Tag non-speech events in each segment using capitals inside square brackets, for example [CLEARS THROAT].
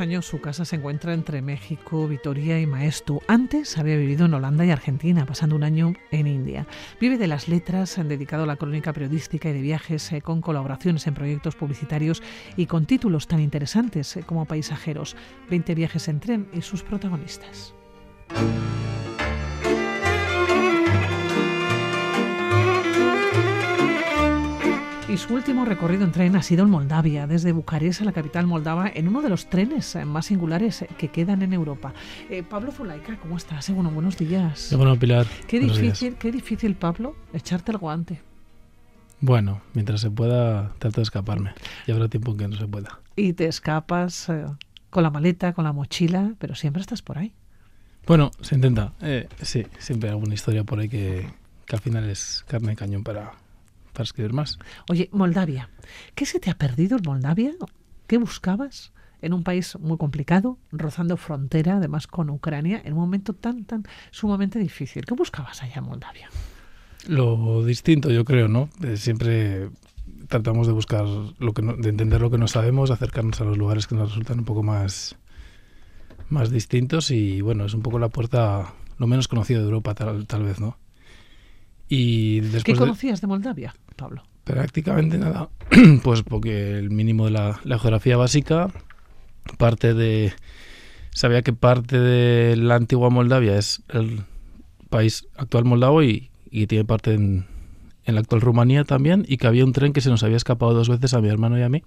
Años su casa se encuentra entre México, Vitoria y Maestu. Antes había vivido en Holanda y Argentina, pasando un año en India. Vive de las letras, han dedicado a la crónica periodística y de viajes, eh, con colaboraciones en proyectos publicitarios y con títulos tan interesantes eh, como Paisajeros, 20 viajes en tren y sus protagonistas. Su último recorrido en tren ha sido en Moldavia, desde Bucarest a la capital moldava, en uno de los trenes más singulares que quedan en Europa. Eh, Pablo Zulaika, ¿cómo estás? Eh, bueno, buenos días. Bueno, Pilar. Qué difícil, qué difícil, Pablo, echarte el guante. Bueno, mientras se pueda, trato de escaparme. Y habrá tiempo en que no se pueda. Y te escapas eh, con la maleta, con la mochila, pero siempre estás por ahí. Bueno, se intenta. sí, siempre hay alguna historia por ahí que, que al final es carne de cañón para, para escribir más. Oye, Moldavia, ¿qué se te ha perdido en Moldavia? ¿Qué buscabas? en un país muy complicado, rozando frontera, además con Ucrania, en un momento tan, tan sumamente difícil. ¿Qué buscabas allá en Moldavia? Lo distinto, yo creo, ¿no? Eh, siempre tratamos de buscar lo que de entender lo que no sabemos, acercarnos a los lugares que nos resultan un poco más más distintos y bueno, es un poco la puerta lo menos conocido de Europa tal, tal vez, ¿no? Y ¿Qué conocías de, Moldavia, Pablo? Prácticamente nada. [CLEARS THROAT] Pues porque el mínimo de la, geografía básica, parte de... Sabía que parte de la antigua Moldavia es el país actual moldavo y, tiene parte en, en la actual Rumanía también y que había un tren que se nos había escapado dos veces a mi hermano y a mí.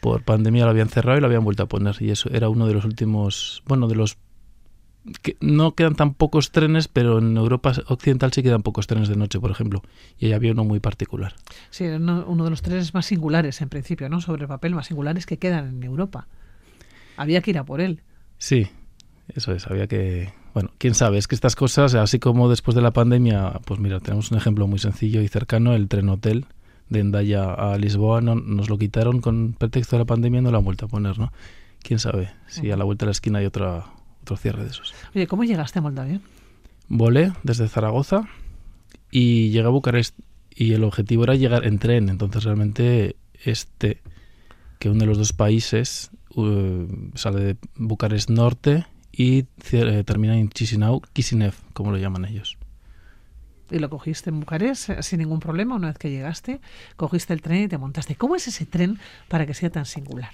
Por pandemia lo habían cerrado y lo habían vuelto a poner y eso era uno de los últimos, bueno, de los que no quedan tan pocos trenes, pero en Europa Occidental sí quedan pocos trenes de noche, por ejemplo. Y ahí había uno muy particular. Sí, uno, uno de los trenes más singulares, en principio, ¿no? Sobre papel, más singulares que quedan en Europa. Había que ir a por él. Sí, eso es. Había que. Bueno, quién sabe, es que estas cosas, así como después de la pandemia, pues mira, tenemos un ejemplo muy sencillo y cercano: el tren hotel de Endaya a Lisboa. No, nos lo quitaron con pretexto de la pandemia y no lo han vuelto a poner, ¿no? Quién sabe si a la vuelta de la esquina hay otra otro cierre de esos. Oye, ¿cómo llegaste a Moldavia? Volé desde Zaragoza y llegué a Bucarest y el objetivo era llegar en tren. Entonces realmente este, que uno de los dos países uh, sale de Bucarest Norte y eh, termina en Chisinau, Kishinev, como lo llaman ellos. Y lo cogiste en Bucarest eh, sin ningún problema una vez que llegaste, cogiste el tren y te montaste. ¿Cómo es ese tren para que sea tan singular?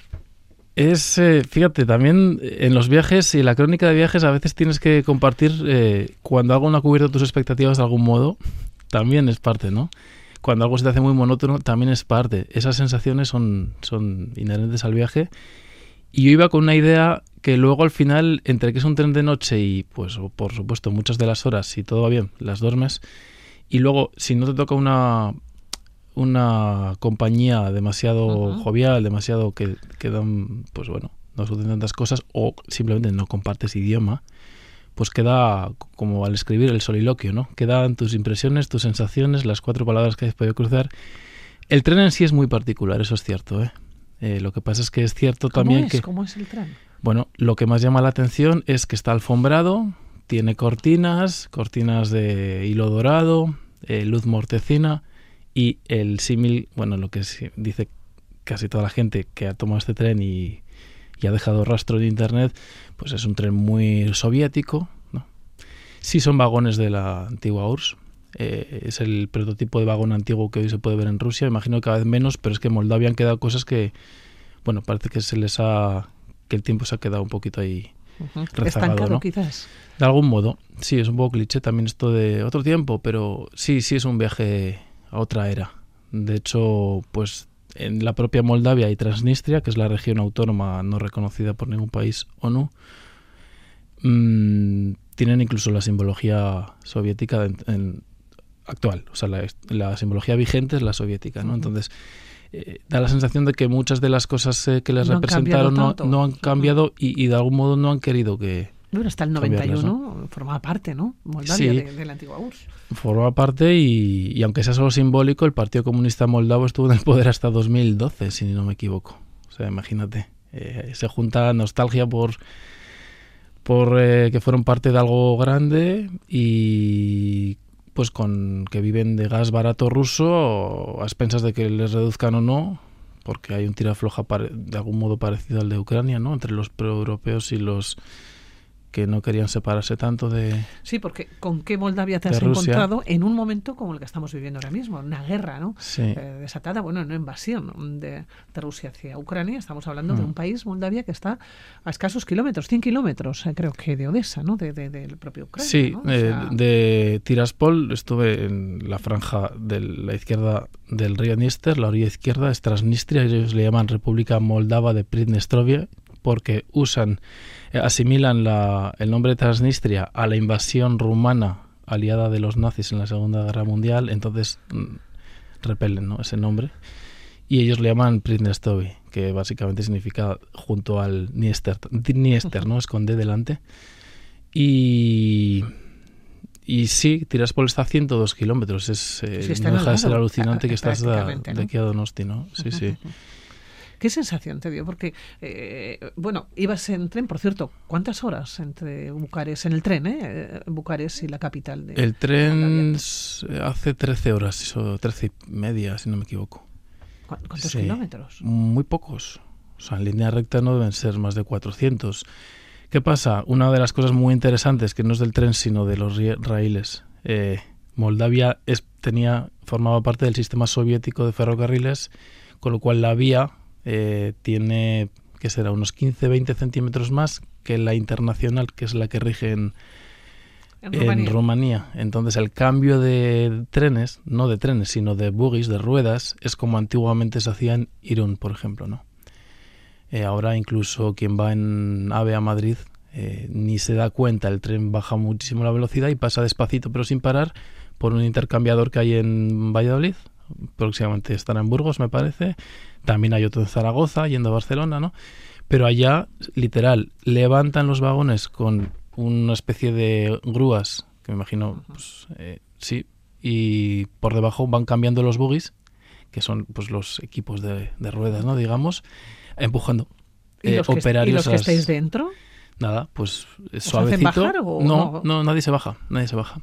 Es, eh, fíjate, también en los viajes y la crónica de viajes a veces tienes que compartir eh, cuando algo no ha cubierto tus expectativas de algún modo, también es parte, ¿no? Cuando algo se te hace muy monótono, también es parte. Esas sensaciones son, son inherentes al viaje. Y yo iba con una idea que luego al final, entre que es un tren de noche y, pues, por supuesto, muchas de las horas, si todo va bien, las duermes. Y luego, si no te toca una, una compañía demasiado jovial, demasiado que, que, dan, pues bueno, no suceden tantas cosas o simplemente no compartes idioma, pues queda como al escribir el soliloquio, ¿no? Quedan tus impresiones, tus sensaciones, las cuatro palabras que has podido cruzar. El tren en sí es muy particular, eso es cierto, ¿eh? eh lo que pasa es que es cierto también que... ¿Cómo es el tren? Bueno, lo que más llama la atención es que está alfombrado, tiene cortinas, cortinas de hilo dorado, eh, luz mortecina, y el símil, bueno, lo que dice casi toda la gente que ha tomado este tren y, ha dejado rastro de internet, pues es un tren muy soviético, ¿no? Sí son vagones de la antigua URSS, eh, es el prototipo de vagón antiguo que hoy se puede ver en Rusia, imagino que cada vez menos, pero es que en Moldavia han quedado cosas que, bueno, parece que se les ha, que el tiempo se ha quedado un poquito ahí rezagado, ¿no? quizás. De algún modo, sí, es un poco cliché también esto de otro tiempo, pero sí, sí es un viaje a otra era. De hecho, pues en la propia Moldavia y Transnistria, que es la región autónoma no reconocida por ningún país o no, mm, tienen incluso la simbología soviética en, actual. O sea, la, simbología vigente es la soviética, ¿no? Entonces, eh, da la sensación de que muchas de las cosas eh, que les representaron no, han cambiado y, de algún modo no han querido que, bueno, hasta el 91 formaba parte, ¿no? Moldavia de, la antigua URSS. Formaba parte y, aunque sea solo simbólico, el Partido Comunista Moldavo estuvo en el poder hasta 2012, si no me equivoco. O sea, imagínate. Eh, se junta nostalgia por por eh, que fueron parte de algo grande y pues con que viven de gas barato ruso a expensas de que les reduzcan o no porque hay un tirafloja de algún modo parecido al de Ucrania, ¿no? Entre los proeuropeos y los que no querían separarse tanto de Sí, porque ¿con qué Moldavia te has encontrado en un momento como el que estamos viviendo ahora mismo? Una guerra, ¿no? Sí. Eh, desatada, bueno, una invasión de, Rusia hacia Ucrania. Estamos hablando de mm. un país, Moldavia, que está a escasos kilómetros, 100 kilómetros, eh, creo que de Odessa, ¿no? De, del propio Ucrania. Sí, eh, de Tiraspol estuve en la franja de la izquierda del río Dniester, la orilla izquierda es Transnistria, ellos le llaman República Moldava de Pridnestrovia, porque usan asimilan la, el nombre de Transnistria a la invasión rumana aliada de los nazis en la Segunda Guerra Mundial, entonces mm, repelen ese nombre. Y ellos le llaman Pridnestovi, que básicamente significa junto al Niester, Niester ¿no? Esconde delante. Y, y sí, Tiraspol está a 102 kilómetros. Es, eh, no deja de ser alucinante que estás de, aquí a Donosti, ¿no? Sí, sí. [LAUGHS] ¿Qué sensación te dio? Porque, eh, bueno, ibas en tren, por cierto, ¿cuántas horas entre Bucarest, en el tren, eh? Bucarest y la capital de El tren hace 13 horas, o 13 y media, si no me equivoco. ¿Cuántos kilómetros? Muy pocos. O sea, en línea recta no deben ser más de 400. ¿Qué pasa? Una de las cosas muy interesantes, que no es del tren, sino de los raíles. Eh, Moldavia es, tenía, formaba parte del sistema soviético de ferrocarriles, con lo cual la vía eh, tiene, que será, unos 15-20 centímetros más que la internacional, que es la que rige en, Rumanía. Entonces el cambio de trenes, no de trenes, sino de buggies, de ruedas, es como antiguamente se hacía en Irún, por ejemplo. ¿no? Eh, ahora incluso quien va en AVE a Madrid eh, ni se da cuenta, el tren baja muchísimo la velocidad y pasa despacito pero sin parar por un intercambiador que hay en Valladolid, próximamente estará en Burgos me parece, también hay otro en Zaragoza, yendo a Barcelona, ¿no? Pero allá, literal, levantan los vagones con una especie de grúas, que me imagino, pues, eh, sí, y por debajo van cambiando los buggies, que son pues los equipos de, ruedas, ¿no? Digamos, empujando. ¿Y los, operarios que, estáis dentro? Nada, pues suavecito. Bajar, o no, no, nadie se baja, nadie se baja.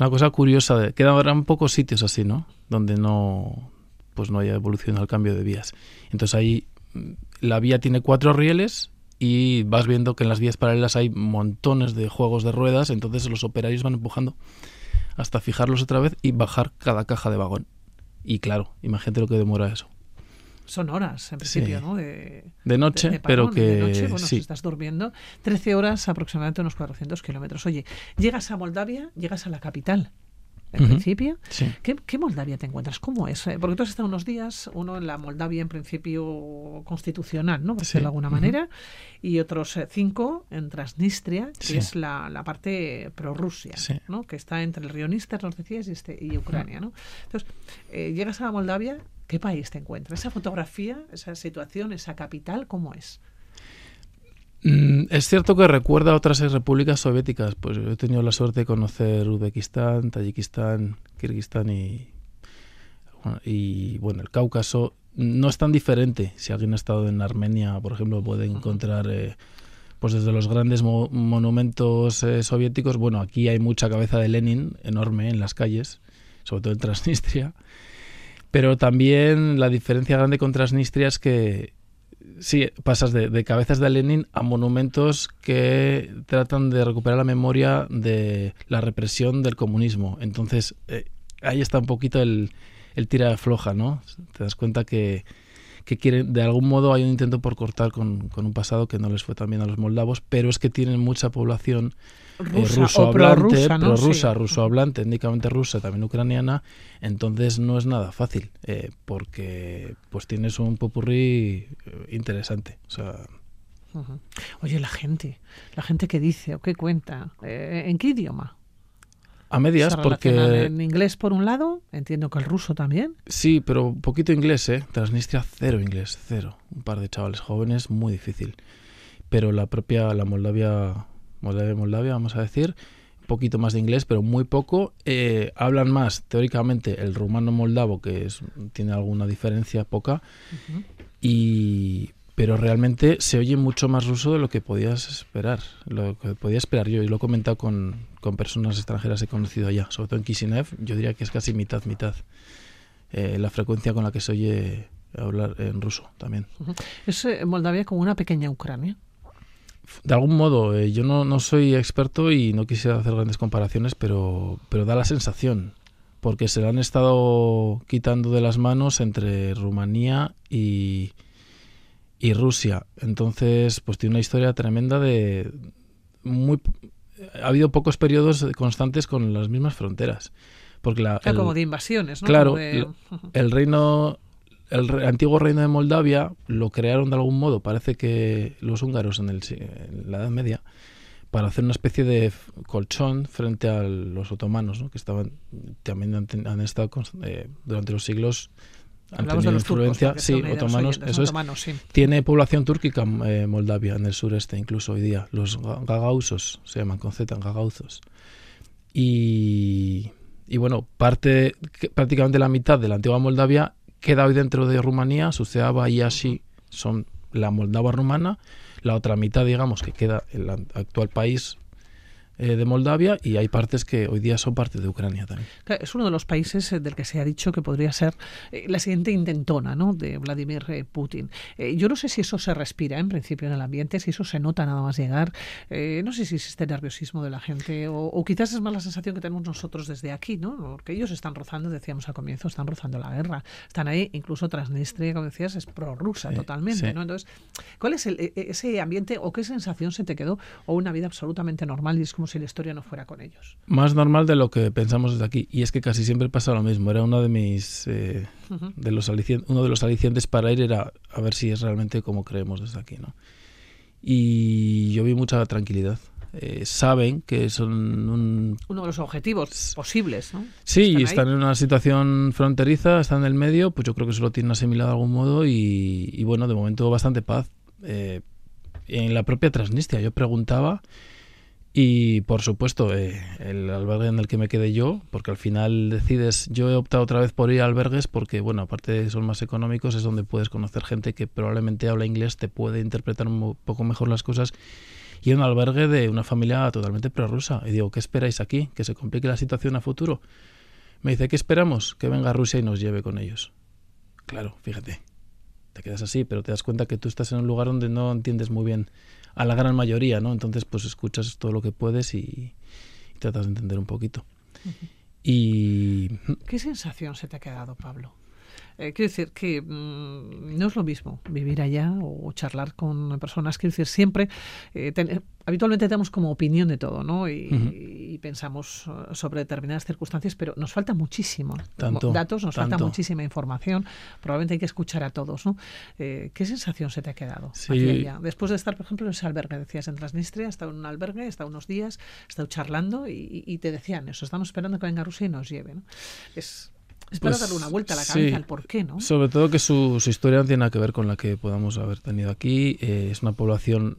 Una cosa curiosa, quedan pocos sitios así, ¿no? Donde no, pues no haya evolución al cambio de vías. Entonces ahí mm, la vía tiene cuatro rieles y vas viendo que en las vías paralelas hay montones de juegos de ruedas, entonces los operarios van empujando hasta fijarlos otra vez y bajar cada caja de vagón. Y claro, imagínate lo que demora eso. Son horas, en principio, ¿no? De, noche, pero que de noche, bueno, si estás durmiendo, 13 horas aproximadamente unos 400 kilómetros. Oye, llegas a Moldavia, llegas a la capital, en principio. ¿Qué, Moldavia te encuentras? ¿Cómo es? Eh, porque tú has estado unos días, uno en la Moldavia en principio constitucional, ¿no? Por decirlo de alguna manera, y otros eh, cinco en Transnistria, que es la, la parte prorrusia, ¿no? Que está entre el río Níster, nos decías, y, este, y Ucrania, ¿no? Entonces, eh, llegas a Moldavia, ¿qué país te encuentras? Esa fotografía, esa situación, esa capital, ¿cómo es? Mm, es cierto que recuerda a otras repúblicas soviéticas. Pues yo he tenido la suerte de conocer Uzbekistán, Tayikistán, Kirguistán y, y bueno, el Cáucaso. No es tan diferente. Si alguien ha estado en Armenia, por ejemplo, puede encontrar eh, pues desde los grandes monumentos eh, soviéticos. Bueno, aquí hay mucha cabeza de Lenin enorme en las calles, sobre todo en Transnistria. Pero también la diferencia grande con Transnistria es que sí, pasas de, cabezas de Lenin a monumentos que tratan de recuperar la memoria de la represión del comunismo. Entonces, eh, ahí está un poquito el, el tira de floja, ¿no? Te das cuenta que, que quieren, de algún modo hay un intento por cortar con, con un pasado que no les fue tan bien a los moldavos, pero es que tienen mucha población rusa, ruso hablante, rusa, ruso hablante, étnicamente rusa, también ucraniana, entonces no es nada fácil, eh, porque pues tienes un popurrí eh, interesante. O sea, Oye, la gente, la gente que dice o que cuenta, eh, ¿en qué idioma? A medias, porque... En inglés por un lado, entiendo que el ruso también. Sí, pero poquito inglés, ¿eh? Transnistria cero inglés, cero. Un par de chavales jóvenes, muy difícil. Pero la propia, la Moldavia Moldavia, Moldavia, vamos a decir, un poquito más de inglés, pero muy poco. Eh, hablan más, teóricamente, el rumano moldavo, que es, tiene alguna diferencia poca, y pero realmente se oye mucho más ruso de lo que podías esperar, lo que podía esperar yo, y lo he comentado con, con personas extranjeras que he conocido allá, sobre todo en Kishinev, yo diría que es casi mitad, mitad, eh, la frecuencia con la que se oye hablar en ruso también. ¿Es eh, Moldavia como una pequeña Ucrania? De algún modo, eh, yo no, no, soy experto y no quisiera hacer grandes comparaciones, pero, pero da la sensación, porque se la han estado quitando de las manos entre Rumanía y, y Rusia. Entonces, pues tiene una historia tremenda de muy ha habido pocos periodos constantes con las mismas fronteras. Porque la, el, como de invasiones, ¿no? Claro, el reino, el antiguo reino de Moldavia lo crearon de algún modo, parece que los húngaros en, el, en la Edad Media, para hacer una especie de colchón frente a los otomanos, ¿no? que estaban también han, estado eh, durante los siglos Hablamos de los influencia, sí, otomanos, eso es. Tiene población túrquica eh, Moldavia en el sureste, incluso hoy día. Los gagausos se llaman con Z, gagauzos. Y, y bueno, parte, prácticamente la mitad de la antigua Moldavia queda hoy dentro de Rumanía. Suceaba y así son la Moldava rumana. La otra mitad, digamos, que queda en el actual país eh, de Moldavia y hay partes que hoy día son parte de Ucrania también. Es uno de los países eh, del que se ha dicho que podría ser eh, la siguiente intentona ¿no? de Vladimir Putin. yo no sé si eso se respira en principio en el ambiente, si eso se nota nada más llegar. no sé si existe nerviosismo de la gente o, quizás es más la sensación que tenemos nosotros desde aquí, ¿no? porque ellos están rozando, decíamos al comienzo, están rozando la guerra. Están ahí, incluso Transnistria, como decías, es prorrusa totalmente. ¿no? Entonces, ¿cuál es el, e, e, ese ambiente o qué sensación se te quedó o una vida absolutamente normal y es como si la historia no fuera con ellos. Más normal de lo que pensamos desde aquí. Y es que casi siempre pasa lo mismo. Era uno de mis eh, de los uno de los alicientes para ir era a ver si es realmente como creemos desde aquí, ¿no? Y yo vi mucha tranquilidad. Eh, saben que son un... uno de los objetivos posibles, ¿no? Sí, están, están en una situación fronteriza, están en el medio, pues yo creo que se lo tienen asimilado de algún modo y, y bueno, de momento bastante paz. Eh, en la propia Transnistria yo preguntaba y por supuesto, eh, el albergue en el que me quedé yo, porque al final decides, yo he optado otra vez por ir a albergues porque, bueno, aparte de son más económicos, es donde puedes conocer gente que probablemente habla inglés, te puede interpretar un poco mejor las cosas. Y un albergue de una familia totalmente prorrusa. Y digo, ¿qué esperáis aquí? ¿Que se complique la situación a futuro? Me dice, ¿qué esperamos? Que venga Rusia y nos lleve con ellos. Claro, fíjate. Te quedas así, pero te das cuenta que tú estás en un lugar donde no entiendes muy bien a la gran mayoría, ¿no? Entonces, pues escuchas todo lo que puedes y, tratas de entender un poquito. Y... ¿Qué sensación se te ha quedado, Pablo? Eh, quiero decir que mm, no es lo mismo vivir allá o charlar con personas. Quiero decir, siempre, eh, habitualmente tenemos como opinión de todo, ¿no? Y, pensamos eh, sobre determinadas circunstancias, pero nos falta muchísimo. datos, nos falta muchísima información. Probablemente hay que escuchar a todos, ¿no? ¿Qué sensación se te ha quedado aquí allá? Después de estar, por ejemplo, en ese albergue, decías en Transnistria, he estado en un albergue, he estado unos días, he estado charlando y, te decían eso, estamos esperando que venga Rusia y nos lleve, ¿no? Es, es para pues darle una vuelta a la cabeza al por qué, ¿no? Sobre todo que su, historia no tiene nada que ver con la que podamos haber tenido aquí. Eh, es una población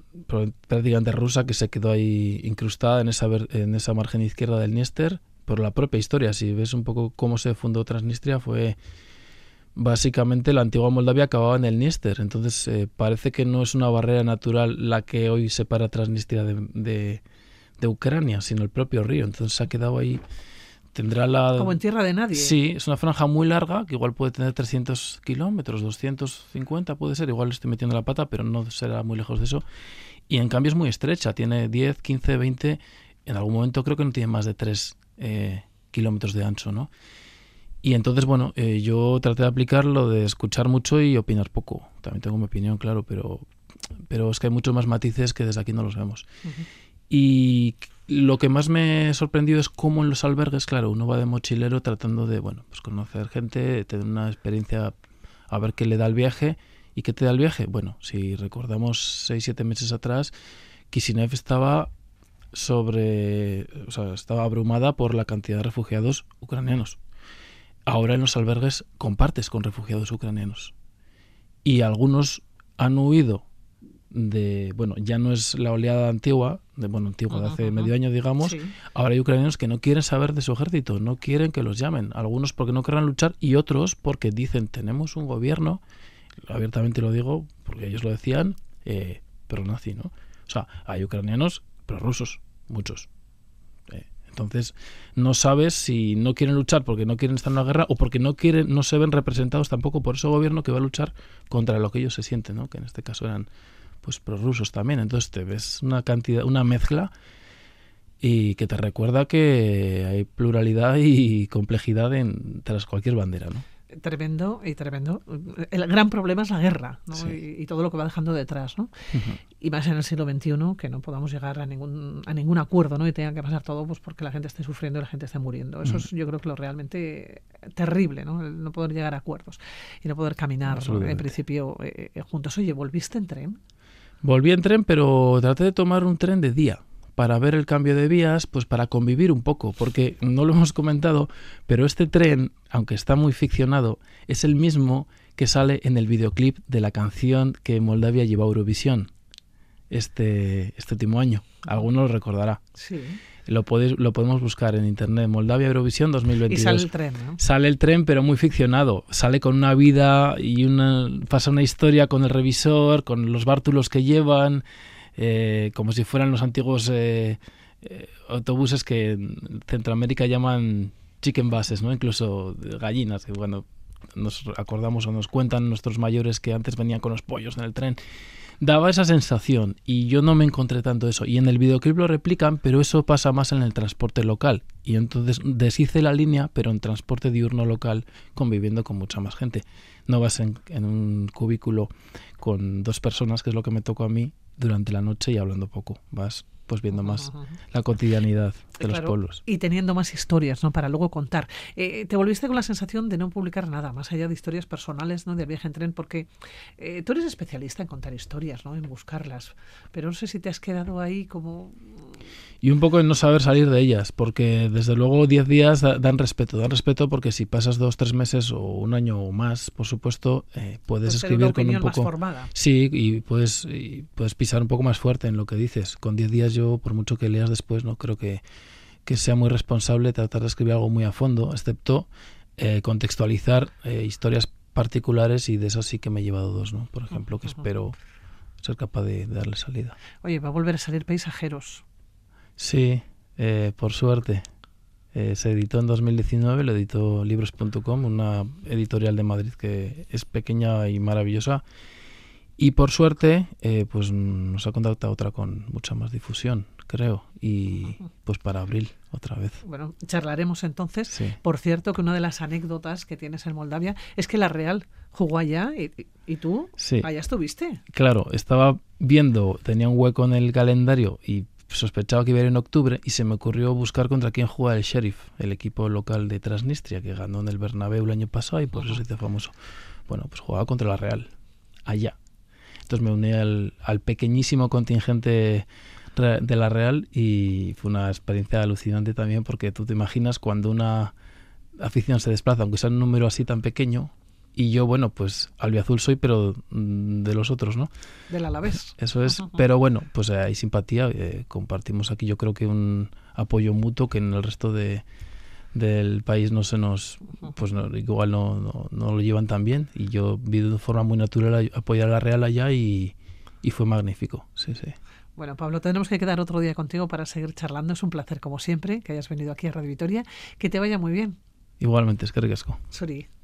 prácticamente rusa que se quedó ahí incrustada en esa, en esa margen izquierda del Dniester por la propia historia. Si ves un poco cómo se fundó Transnistria, fue básicamente la antigua Moldavia acababa en el Dniester. Entonces eh, parece que no es una barrera natural la que hoy separa Transnistria de, de Ucrania, sino el propio río. Entonces se ha quedado ahí tendrá la... Como en tierra de nadie. Sí, es una franja muy larga, que igual puede tener 300 kilómetros, 250 puede ser, igual estoy metiendo la pata, pero no será muy lejos de eso. Y en cambio es muy estrecha, tiene 10, 15, 20, en algún momento creo que no tiene más de 3 eh, kilómetros de ancho, ¿no? Y entonces, bueno, eh, yo traté de aplicar lo de escuchar mucho y opinar poco. También tengo mi opinión, claro, pero, pero es que hay muchos más matices que desde aquí no los vemos. Y lo que más me ha sorprendido es cómo en los albergues, claro, uno va de mochilero tratando de, bueno, pues conocer gente, tener una experiencia, a ver qué le da el viaje. ¿Y qué te da el viaje? Bueno, si recordamos seis, siete meses atrás, Kishinev estaba sobre, o sea, estaba abrumada por la cantidad de refugiados ucranianos. Ahora en los albergues compartes con refugiados ucranianos. Y algunos han huido de, bueno, ya no es la oleada antigua, de, bueno, antigua de hace medio año, digamos, ahora hay ucranianos que no quieren saber de su ejército, no quieren que los llamen, algunos porque no querrán luchar y otros porque dicen, tenemos un gobierno, abiertamente lo digo, porque ellos lo decían, eh, pero nazi, ¿no? O sea, hay ucranianos, pero rusos, muchos. Eh, Entonces, no sabes si no quieren luchar porque no quieren estar en una guerra o porque no quieren, no se ven representados tampoco por ese gobierno que va a luchar contra lo que ellos se sienten, ¿no? Que en este caso eran pues prorrusos también. Entonces te ves una cantidad, una mezcla y que te recuerda que hay pluralidad y complejidad en, tras cualquier bandera, ¿no? Tremendo y tremendo. El gran problema es la guerra ¿no? y, todo lo que va dejando detrás. ¿no? Y más en el siglo XXI, que no podamos llegar a ningún, a ningún acuerdo ¿no? y tenga que pasar todo pues, porque la gente esté sufriendo y la gente esté muriendo. Eso es yo creo que lo realmente terrible, ¿no? El no poder llegar a acuerdos y no poder caminar en principio eh, eh, juntos. Oye, ¿volviste en tren? Volví en tren, pero traté de tomar un tren de día para ver el cambio de vías, pues para convivir un poco, porque no lo [LAUGHS] hemos comentado, pero este tren, aunque está muy ficcionado, es el mismo que sale en el videoclip de la canción que Moldavia llevó a Eurovisión este, este último año. Alguno lo recordará. Sí. Lo, lo podemos buscar en internet, Moldavia Eurovisión 2022. Y sale el tren, ¿no? Sale el tren, pero muy ficcionado. Sale con una vida y una, pasa una historia con el revisor, con los bártulos que llevan, eh, como si fueran los antiguos eh, eh, autobuses que en Centroamérica llaman chicken buses, ¿no? Incluso gallinas, que bueno, nos acordamos o nos cuentan nuestros mayores que antes venían con los pollos en el tren. Daba esa sensación y yo no me encontré tanto eso. Y en el videoclip lo replican, pero eso pasa más en el transporte local. Y entonces deshice la línea, pero en transporte diurno local, conviviendo con mucha más gente. No vas en, en un cubículo con dos personas, que es lo que me tocó a mí, durante la noche y hablando poco. Vas pues viendo más la cotidianidad de los pueblos. Y teniendo más historias, ¿no? Para luego contar. Eh, te volviste con la sensación de no publicar nada, más allá de historias personales, ¿no? De viaje en tren, porque eh, tú eres especialista en contar historias, ¿no? En buscarlas. Pero no sé si te has quedado ahí como y un poco en no saber salir de ellas, porque desde luego 10 días dan respeto, dan respeto porque si pasas dos, tres meses o un año o más, por supuesto, eh, puedes escribir con un poco... Sí, y puedes, y puedes pisar un poco más fuerte en lo que dices. Con 10 días yo, por mucho que leas después, no creo que, que sea muy responsable tratar de escribir algo muy a fondo, excepto eh, contextualizar eh, historias particulares y de eso sí que me he llevado dos, ¿no? Por ejemplo, que espero ser capaz de darle salida. Oye, va a volver a salir Paisajeros. Sí, eh, por suerte. Eh, se editó en 2019, lo editó libros.com, una editorial de Madrid que es pequeña y maravillosa. Y por suerte, eh, pues nos ha contactado otra con mucha más difusión, creo. Y pues para abril, otra vez. Bueno, charlaremos entonces. Por cierto, que una de las anécdotas que tienes en Moldavia es que la Real jugó allá y, tú allá estuviste. Claro, estaba viendo, tenía un hueco en el calendario y sospechaba que iba a ir en octubre y se me ocurrió buscar contra quién juega el Sheriff, el equipo local de Transnistria, que ganó en el Bernabéu el año pasado y por eso se hizo famoso. Bueno, pues jugaba contra la Real, allá. Entonces me uní al, al pequeñísimo contingente de la Real y fue una experiencia alucinante también porque tú te imaginas cuando una afición se desplaza, aunque sea un número así tan pequeño, y yo, bueno, pues albiazul soy, pero mm, de los otros, ¿no? Del Alavés. Eso es. Pero bueno, pues hay simpatía. Eh, compartimos aquí, yo creo que un apoyo mutuo que en el resto de, del país no se nos, pues igual no, no, lo llevan tan bien. Y yo vi de forma muy natural apoyar a la Real allá y, y fue magnífico. Sí, sí. Bueno, Pablo, tenemos que quedar otro día contigo para seguir charlando. Es un placer, como siempre, que hayas venido aquí a Radio Vitoria. Que te vaya muy bien. Igualmente, es que ricasco. Suri.